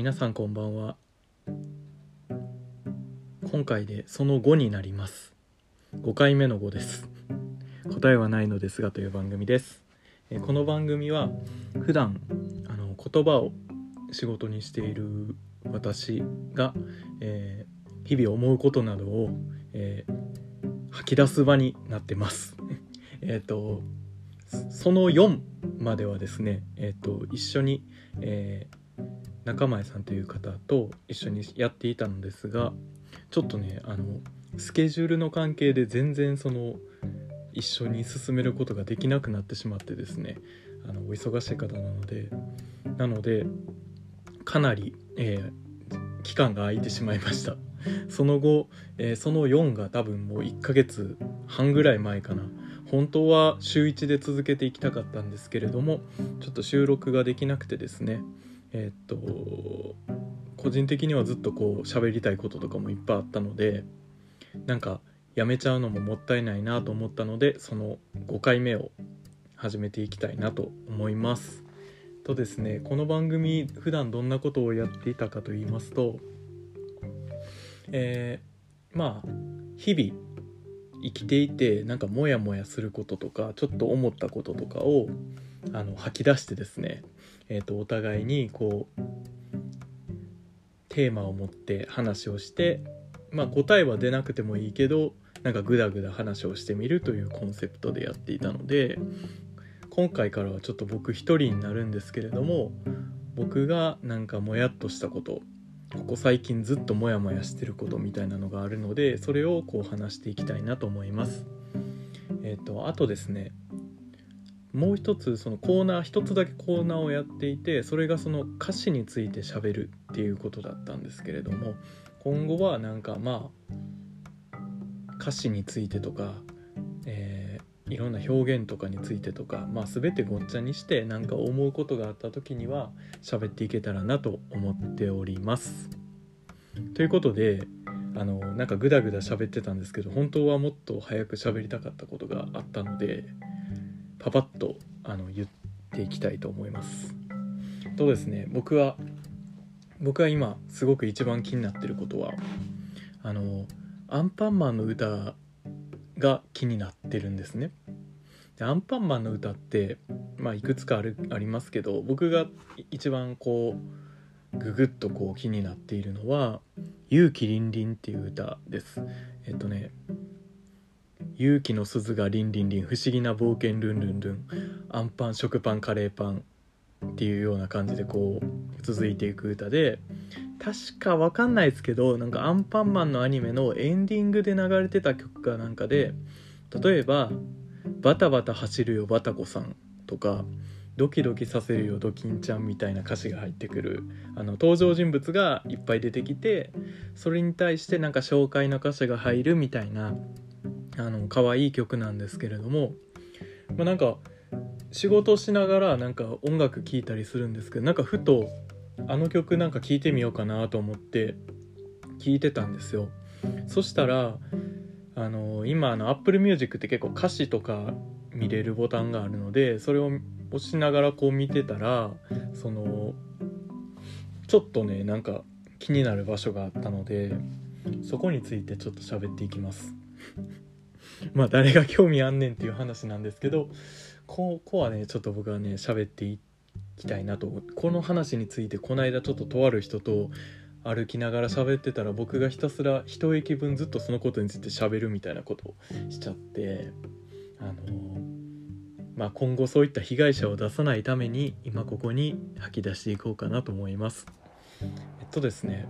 皆さんこんばんは。今回でその5になります。5回目の5です。答えはないのですがという番組です。この番組は普段あの言葉を仕事にしている私が、えー日々思うことなどを、えー吐き出す場になってます。えっとその4まではですね、えー、と一緒に、えー中前さんという方と一緒にやっていたのですがちょっとねあのスケジュールの関係で全然その一緒に進めることができなくなってしまってですねあのお忙しい方なのでなのでかなり、えー期間が空いてしまいました。その後、えーその4が多分もう1ヶ月半ぐらい前かな。本当は週1で続けていきたかったんですけれどもちょっと収録ができなくてですねえっと個人的にはずっとこう喋りたいこととかもいっぱいあったのでなんかやめちゃうのももったいないなと思ったのでその5回目を始めていきたいなと思います。とですねこの番組普段どんなことをやっていたかと言いますとえーまあ日々生きていてなんかモヤモヤすることとかちょっと思ったこととかをあの吐き出してですね、えー、とお互いにこうテーマを持って話をしてまあ答えは出なくてもいいけどなんかグダグダ話をしてみるというコンセプトでやっていたので今回からはちょっと僕一人になるんですけれども僕がなんかもやっとしたことここ最近ずっとモヤモヤしてることみたいなのがあるのでそれをこう話していきたいなと思います。えっ、とあとですねもう一つそのコーナー一つだけコーナーをやっていてそれがその歌詞について喋るっていうことだったんですけれども今後はなんかまあ歌詞についてとか、えーいろんな表現とかについてとか、まあ、全てごっちゃにしてなんか思うことがあった時には喋っていけたらなと思っております。ということであのなんかグダグダ喋ってたんですけど本当はもっと早く喋りたかったことがあったのでパパッとあの言っていきたいと思います。とですね僕は僕は今すごく一番気になってることはあのアンパンマンの歌が気になってるんですね。でアンパンマンの歌って、まあ、いくつかあるありますけど僕が一番こうググッとこう気になっているのは「勇気りんりん」っていう歌です。えっとね「勇気の鈴がりんりんりん不思議な冒険ルンルンルン。アンパン食パンカレーパン」っていうような感じでこう続いていく歌で確かわかんないですけどなんかアンパンマンのアニメのエンディングで流れてた曲かなんかで例えば「バタバタ走るよバタコさん」とか「ドキドキさせるよドキンちゃん」みたいな歌詞が入ってくるあの登場人物がいっぱい出てきてそれに対してなんか紹介の歌詞が入るみたいなあの可愛い曲なんですけれども、まあ、なんか仕事しながらなんか音楽聴いたりするんですけどなんかふとあの曲なんか聴いてみようかなと思って聴いてたんですよ。そしたらあの今あの Apple Music って結構歌詞とか見れるボタンがあるのでそれを押しながらこう見てたらそのちょっとねなんか気になる場所があったのでそこについてちょっと喋っていきます。まあ誰が興味あんねんっていう話なんですけどここはねちょっと僕はね喋っていきたいなと。この話についてこの間ちょっととある人と歩きながら喋ってたら僕がひたすら一駅分ずっとそのことについて喋るみたいなことをしちゃってあのまあ今後そういった被害者を出さないために今ここに吐き出していこうかなと思います。えっとですね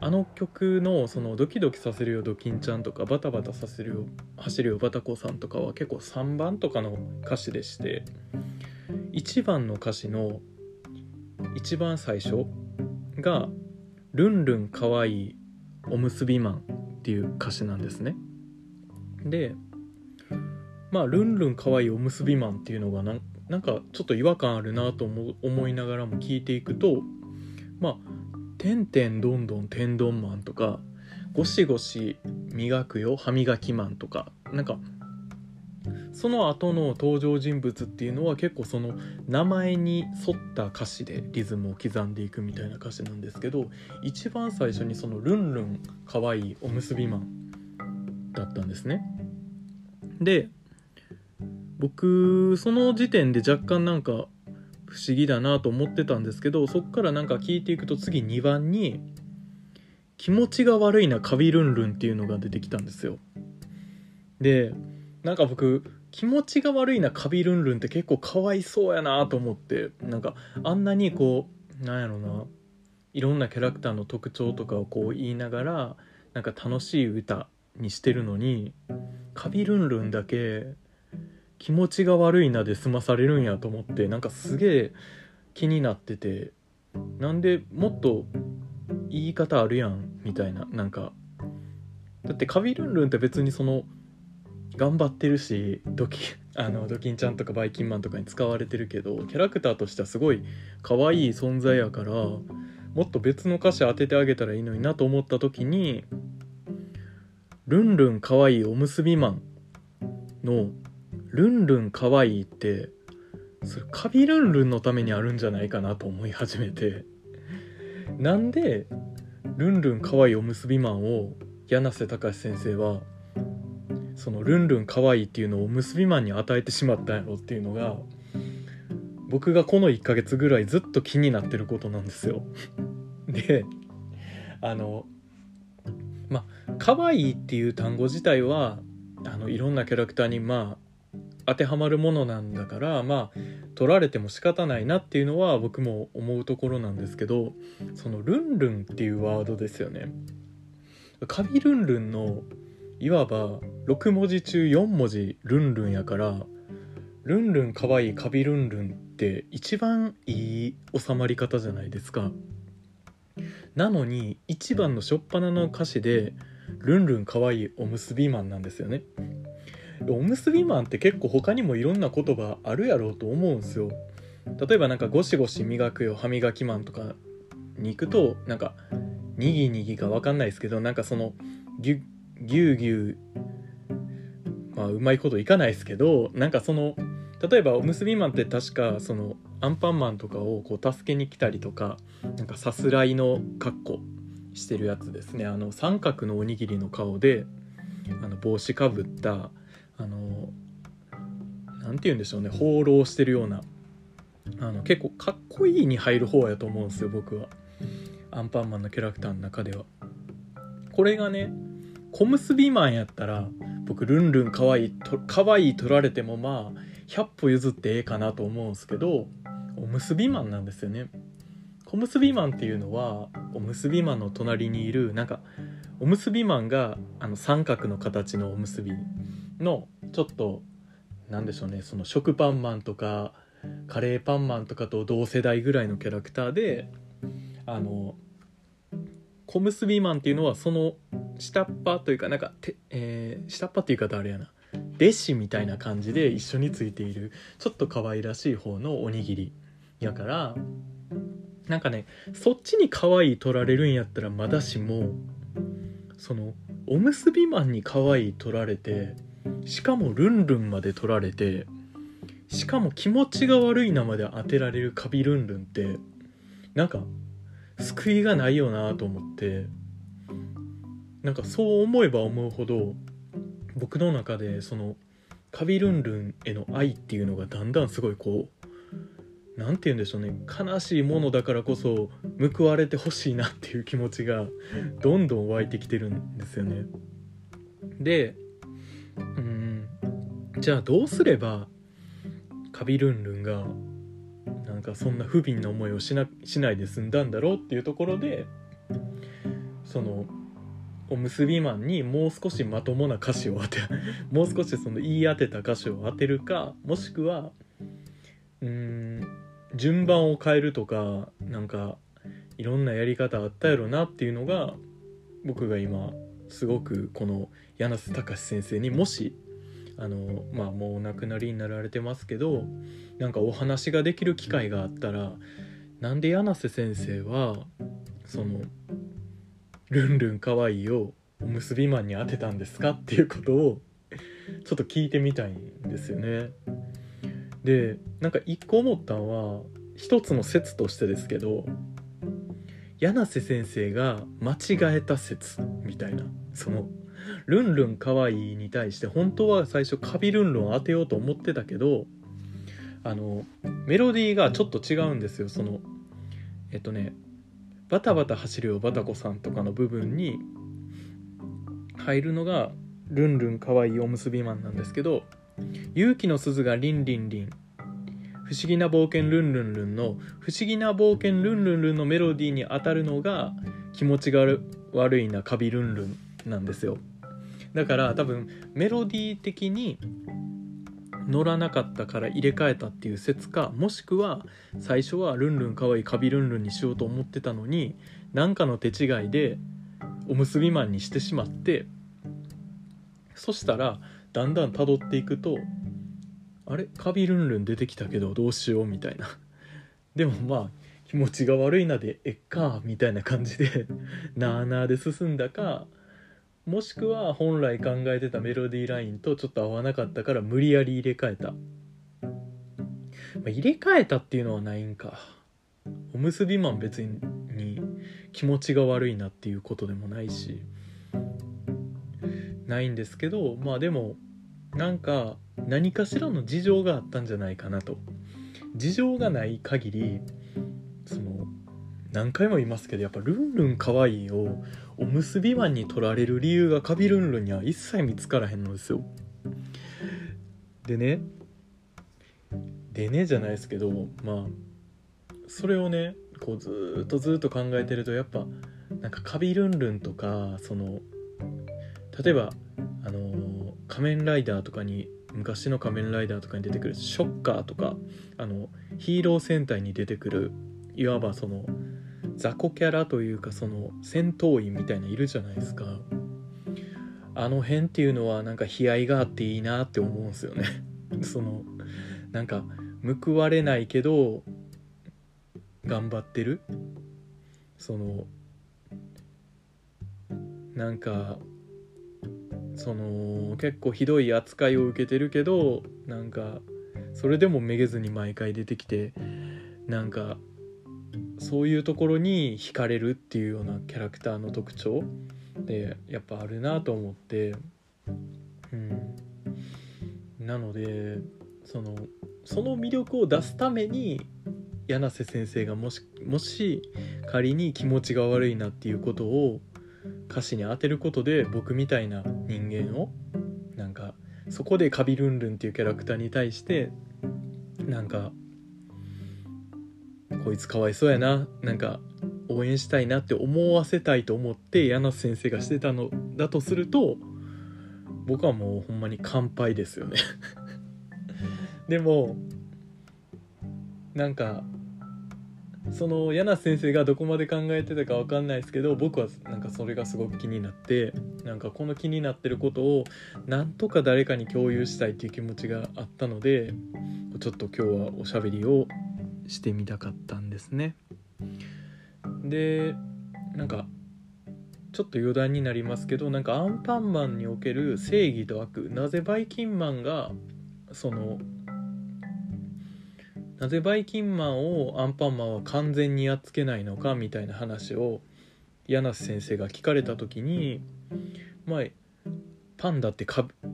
あの曲のそのドキドキさせるよドキンちゃんとかバタバタさせるよ走るよバタコさんとかは結構3番とかの歌詞でして1番の歌詞の一番最初が「ルンルンかわいいおむすびマン」っていう歌詞なんですね。でまあ「ルンルンかわいいおむすびマン」っていうのがなんかちょっと違和感あるなと思う思いながらも聞いていくとまあ「てんてんどんどん天丼マン」とか「ゴシゴシ磨くよ歯磨きマン」とかなんかその後の登場人物っていうのは結構その名前に沿った歌詞でリズムを刻んでいくみたいな歌詞なんですけど一番最初にその「ルンルンかわいいおむすびマン」だったんですね。で僕その時点で若干なんか不思議だなと思ってたんですけどそっからなんか聞いていくと次2番に「気持ちが悪いなカビルンルン」っていうのが出てきたんですよ。でなんか僕気持ちが悪いなカビルンルンって結構かわいそうやなと思ってなんかあんなにこうなんやろないろんなキャラクターの特徴とかをこう言いながらなんか楽しい歌にしてるのにカビルンルンだけ気持ちが悪いなで済まされるんやと思ってなんかすげえ気になっててなんでもっと言い方あるやんみたいななんか。だってカビルンルンって別にその頑張ってるしドキ あのドキンちゃんとかバイキンマンとかに使われてるけどキャラクターとしてはすごい可愛い存在やからもっと別の歌詞当ててあげたらいいのになと思った時に「ルンルンかわいいおむすびマン」の「ルンルンかわいい」ってそれカビルンルンのためにあるんじゃないかなと思い始めてなんで「ルンルンかわいいおむすびマン」を柳瀬隆先生はそのルンルンかわいいっていうのを結びマンに与えてしまったんやろっていうのが僕がこの1ヶ月ぐらいずっと気になってることなんですよ。であのまあ可愛いっていう単語自体はあのいろんなキャラクターにまあ当てはまるものなんだからまあ取られても仕方ないなっていうのは僕も思うところなんですけどそのルンルンっていうワードですよね。カビルンルンのいわば6文字中4文字ルンルンやからルンルンかわいいカビルンルンって一番いい収まり方じゃないですかなのに一番の初っ端の歌詞でルンルンかわいいおむすびマンなんですよねおむすびマンって結構他にもいろんな言葉あるやろうと思うんすよ。例えばなんかゴシゴシ磨くよ歯磨きマンとかに行くとなんかにぎにぎか分かんないですけどなんかそのギュッぎゅうぎゅうまあうまいこといかないですけどなんかその例えばおむすびマンって確かそのアンパンマンとかをこう助けに来たりとかなんかさすらいの格好してるやつですね。あの三角のおにぎりの顔であの帽子かぶったあの何て言うんでしょうね放浪してるような。あの結構かっこいいに入る方やと思うんですよ僕は。アンパンマンのキャラクターの中では。これがね小結びマンやったら僕ルンルンかわいいとかわいい取られてもまあ100歩譲ってええかなと思うんですけどおむすびマンなんですよね。小結びマンっていうのはおむすびマンの隣にいるなんかおむすびマンがあの三角の形のおむすびのちょっとなんでしょうねその食パンマンとかカレーパンマンとかと同世代ぐらいのキャラクターであの小結びマンっていうのはその下っ端というかなんかて、えー、下っ端っていう言い方あれやな。弟子みたいな感じで一緒についているちょっと可愛らしい方のおにぎりやからなんかねそっちに可愛い取られるんやったらまだしもそのおむすびマンに可愛い取られてしかもルンルンまで取られてしかも気持ちが悪いなまで当てられるカビルンルンってなんか救いがないよなと思ってなんかそう思えば思うほど僕の中でそのカビルンルンへの愛っていうのがだんだんすごいこう何て言うんでしょうね悲しいものだからこそ報われてほしいなっていう気持ちがどんどん湧いてきてるんですよね。でうん。じゃあどうすればカビルンルンがなんかそんな不憫な思いをしなしないで済んだんだろうっていうところでそのおむすびマンにもう少しまともな歌詞を当て もう少しその言い当てた歌詞を当てるかもしくはうん順番を変えるとかなんかいろんなやり方あったやろなっていうのが僕が今すごくこの柳瀬隆先生にもしあのまあもうお亡くなりになられてますけどなんかお話ができる機会があったらなんで柳瀬先生はその「ルンルンかわいい」をおむすびマンに当てたんですかっていうことをちょっと聞いてみたいんですよね。でなんか一個思ったのは一つの説としてですけど柳瀬先生が間違えた説みたいなその「ルンルンかわいい」に対して本当は最初カビルンルンを当てようと思ってたけどあのメロディーがちょっと違うんですよ。そのえっとね「バタバタ走るよバタコさん」とかの部分に入るのが「ルンルンかわいいおむすびマン」なんですけど「勇気の鈴がリンリンリン」不思議な冒険ルンルンルンの不思議な冒険ルンルンルンのメロディーに当たるのが気持ちが悪いなカビルンルンなんですよ。だから多分メロディー的に乗らなかったから入れ替えたっていう説かもしくは最初はルンルンかわいいカビルンルンにしようと思ってたのに何かの手違いでおむすびマンにしてしまってそしたらだんだん辿っていくとあれ？カビルンルン出てきたけどどうしようみたいな。でもまあ気持ちが悪いなでえっかみたいな感じで なあなあで進んだかもしくは本来考えてたメロディーラインとちょっと合わなかったから無理やり入れ替えた、まあ、入れ替えたっていうのはないんか。おむすびマン別に気持ちが悪いなっていうことでもないし。ないんですけどまあでもなんか何かしらの事情があったんじゃないかなと。事情がない限りその何回も言いますけどやっぱルンルンかわいいをおむすびマンに取られる理由がカビルンルンには一切見つからへんのですよ。でねでねじゃないですけどまあそれをねこうずっとずっと考えてるとやっぱなんかカビルンルンとかその例えばあのー、仮面ライダーとかに昔の仮面ライダーとかに出てくるショッカーとかあのヒーロー戦隊に出てくるいわばその雑魚キャラというかその戦闘員みたいないるじゃないですか。あの辺っていうのはなんか悲哀があっていいなって思うんですよね。そのなんか報われないけど頑張ってる。そのなんかその結構ひどい扱いを受けてるけどなんかそれでもめげずに毎回出てきてなんかそういうところに惹かれるっていうようなキャラクターの特徴でやっぱあるなと思ってうん。なのでそのその魅力を出すために柳瀬先生がもしもし仮に気持ちが悪いなっていうことを歌詞に当てることで僕みたいな人間をなんかそこでカビルンルンっていうキャラクターに対してなんかこいつかわいそうやな。なんか応援したいなって思わせたいと思って柳瀬先生がしてたのだとすると僕はもうほんまに乾杯ですよね。でもなんかその柳先生がどこまで考えてたか分かんないですけど僕はなんかそれがすごく気になってなんかこの気になってることをなんとか誰かに共有したいっていう気持ちがあったのでちょっと今日はおしゃべりをしてみたかったんですね。でなんかちょっと余談になりますけどなんかアンパンマンにおける正義と悪なぜバイキンマンがそのなぜバイキンマンをアンパンマンは完全にやっつけないのかみたいな話を柳瀬先生が聞かれた時にまあパンダって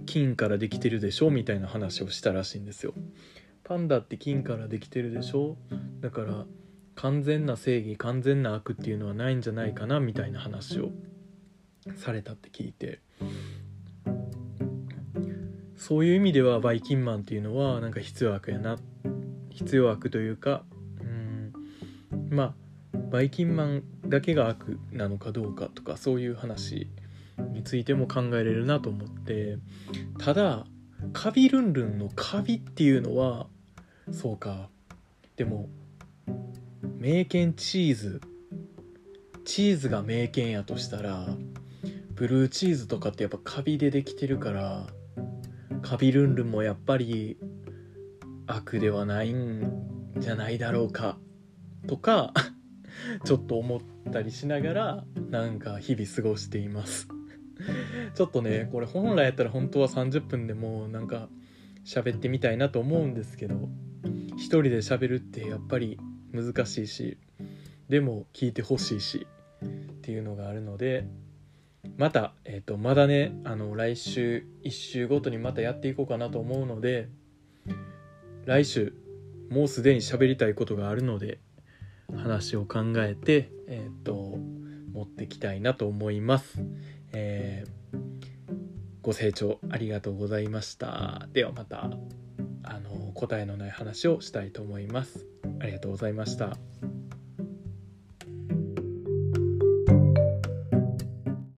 金からできてるでしょみたいな話をしたらしいんですよ。パンダって金からできてるでしょ？だから完全な正義完全な悪っていうのはないんじゃないかなみたいな話をされたって聞いて。そういう意味ではバイキンマンっていうのはなんか必要悪やな。必要悪というかうん。まあバイキンマンだけが悪なのかどうかとかそういう話についても考えれるなと思って。ただカビルンルンのカビっていうのはそうか。でも名犬チーズ。チーズが名犬やとしたらブルーチーズとかってやっぱカビでできてるからカビルンルンもやっぱり悪ではないんじゃないだろうか。とか ちょっと思ったりしながらなんか日々過ごしています。ちょっとねこれ本来やったら本当は30分でもうなんか喋ってみたいなと思うんですけど一人で喋るってやっぱり難しいしでも聞いてほしいしっていうのがあるのでまた、えーと、まだねあの来週1週ごとにまたやっていこうかなと思うので来週もうすでに喋りたいことがあるので話を考えて、えーと、持ってきたいなと思います。えー、ご清聴ありがとうございました。ではまたあの答えのない話をしたいと思います。ありがとうございました。